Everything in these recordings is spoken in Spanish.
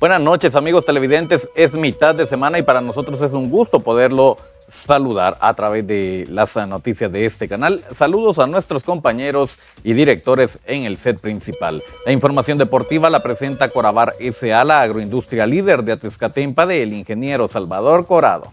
Buenas noches amigos televidentes, es mitad de semana y para nosotros es un gusto poderlo saludar a través de las noticias de este canal. Saludos a nuestros compañeros y directores en el set principal. La información deportiva la presenta Corabar S.A., la agroindustria líder de Atezcatempa del ingeniero Salvador Corado.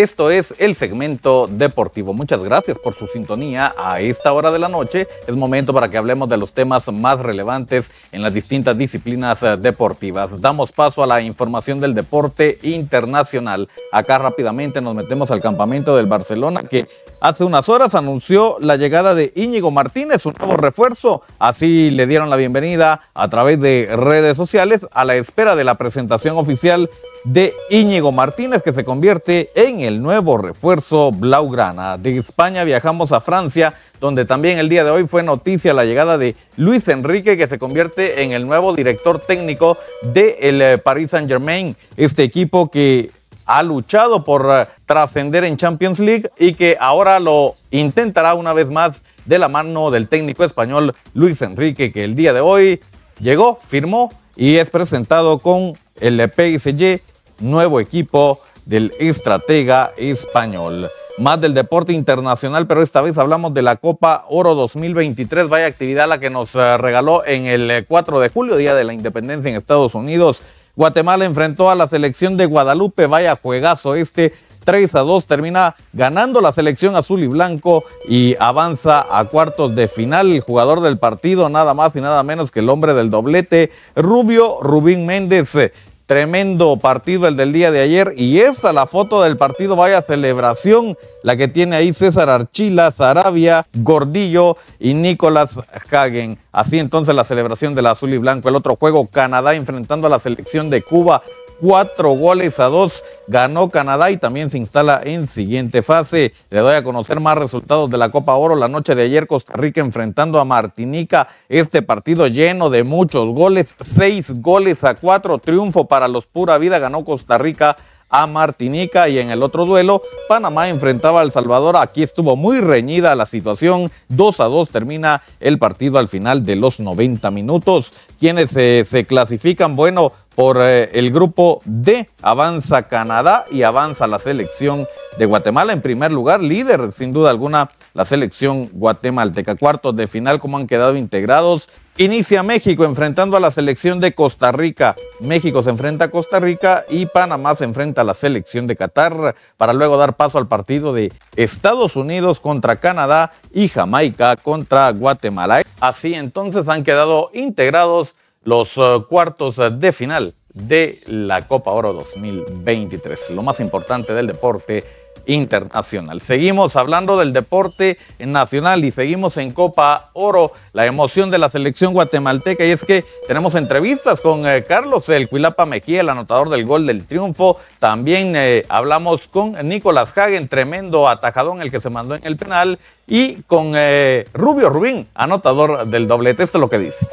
Esto es el segmento deportivo. Muchas gracias por su sintonía a esta hora de la noche. Es momento para que hablemos de los temas más relevantes en las distintas disciplinas eh, deportivas. Damos paso a la información del deporte internacional. Acá rápidamente nos metemos al campamento del Barcelona que hace unas horas anunció la llegada de Íñigo Martínez, un nuevo refuerzo. Así le dieron la bienvenida a través de redes sociales a la espera de la presentación oficial de Íñigo Martínez que se convierte en el el nuevo refuerzo Blaugrana. De España viajamos a Francia, donde también el día de hoy fue noticia la llegada de Luis Enrique, que se convierte en el nuevo director técnico del de eh, Paris Saint Germain. Este equipo que ha luchado por eh, trascender en Champions League y que ahora lo intentará una vez más de la mano del técnico español Luis Enrique, que el día de hoy llegó, firmó y es presentado con el PSG, nuevo equipo del estratega español. Más del deporte internacional, pero esta vez hablamos de la Copa Oro 2023. Vaya actividad la que nos eh, regaló en el 4 eh, de julio, Día de la Independencia en Estados Unidos. Guatemala enfrentó a la selección de Guadalupe. Vaya juegazo este. 3 a 2 termina ganando la selección azul y blanco y avanza a cuartos de final. El jugador del partido, nada más y nada menos que el hombre del doblete, Rubio Rubín Méndez. Tremendo partido el del día de ayer. Y esa la foto del partido, vaya celebración, la que tiene ahí César Archila, Sarabia, Gordillo y Nicolás Hagen. Así entonces la celebración del azul y blanco. El otro juego, Canadá enfrentando a la selección de Cuba cuatro goles a dos ganó Canadá y también se instala en siguiente fase. Le doy a conocer más resultados de la Copa Oro. La noche de ayer Costa Rica enfrentando a Martinica. Este partido lleno de muchos goles, seis goles a cuatro. Triunfo para los Pura Vida. Ganó Costa Rica a Martinica y en el otro duelo Panamá enfrentaba a El Salvador. Aquí estuvo muy reñida la situación. 2 a 2 termina el partido al final de los 90 minutos. Quienes se clasifican, bueno, por eh, el grupo D avanza Canadá y avanza la selección de Guatemala en primer lugar, líder sin duda alguna la selección guatemalteca. Cuartos de final, como han quedado integrados. Inicia México enfrentando a la selección de Costa Rica. México se enfrenta a Costa Rica y Panamá se enfrenta a la selección de Qatar para luego dar paso al partido de Estados Unidos contra Canadá y Jamaica contra Guatemala. Así entonces han quedado integrados los eh, cuartos de final de la Copa Oro 2023. Lo más importante del deporte internacional. Seguimos hablando del deporte nacional y seguimos en Copa Oro, la emoción de la selección guatemalteca y es que tenemos entrevistas con eh, Carlos El Cuilapa Mejía, el anotador del gol del triunfo. También eh, hablamos con Nicolás Hagen, tremendo atajadón el que se mandó en el penal y con eh, Rubio Rubín, anotador del doblete. Esto es lo que dice.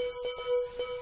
Thank you.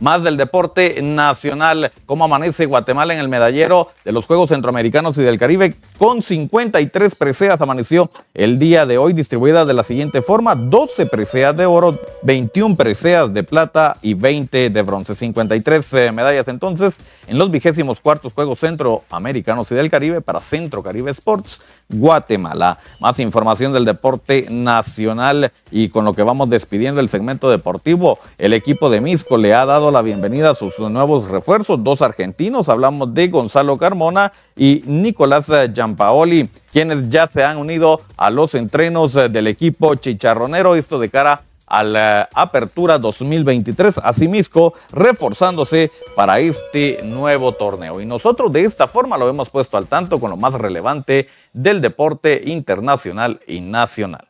Más del deporte nacional, cómo amanece Guatemala en el medallero de los Juegos Centroamericanos y del Caribe con 53 preseas amaneció el día de hoy distribuidas de la siguiente forma, 12 preseas de oro, 21 preseas de plata y 20 de bronce, 53 eh, medallas entonces en los vigésimos cuartos Juegos Centroamericanos y del Caribe para Centro Caribe Sports Guatemala. Más información del deporte nacional y con lo que vamos despidiendo el segmento deportivo, el equipo de Misco le ha dado la bienvenida a sus nuevos refuerzos, dos argentinos, hablamos de Gonzalo Carmona y Nicolás Giampaoli, quienes ya se han unido a los entrenos del equipo chicharronero, esto de cara a la Apertura 2023, asimismo reforzándose para este nuevo torneo. Y nosotros de esta forma lo hemos puesto al tanto con lo más relevante del deporte internacional y nacional.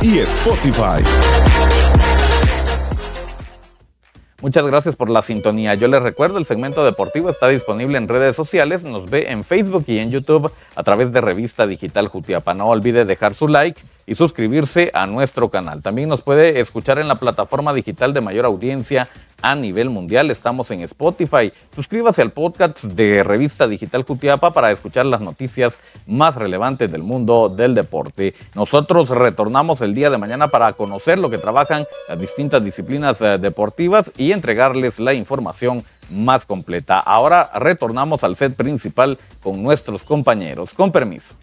y Spotify. Muchas gracias por la sintonía. Yo les recuerdo, el segmento deportivo está disponible en redes sociales. Nos ve en Facebook y en YouTube a través de Revista Digital Jutiapa. No olvide dejar su like y suscribirse a nuestro canal. También nos puede escuchar en la plataforma digital de mayor audiencia a nivel mundial. Estamos en Spotify. Suscríbase al podcast de Revista Digital Cutiapa para escuchar las noticias más relevantes del mundo del deporte. Nosotros retornamos el día de mañana para conocer lo que trabajan las distintas disciplinas eh, deportivas y entregarles la información más completa. Ahora retornamos al set principal con nuestros compañeros. Con permiso.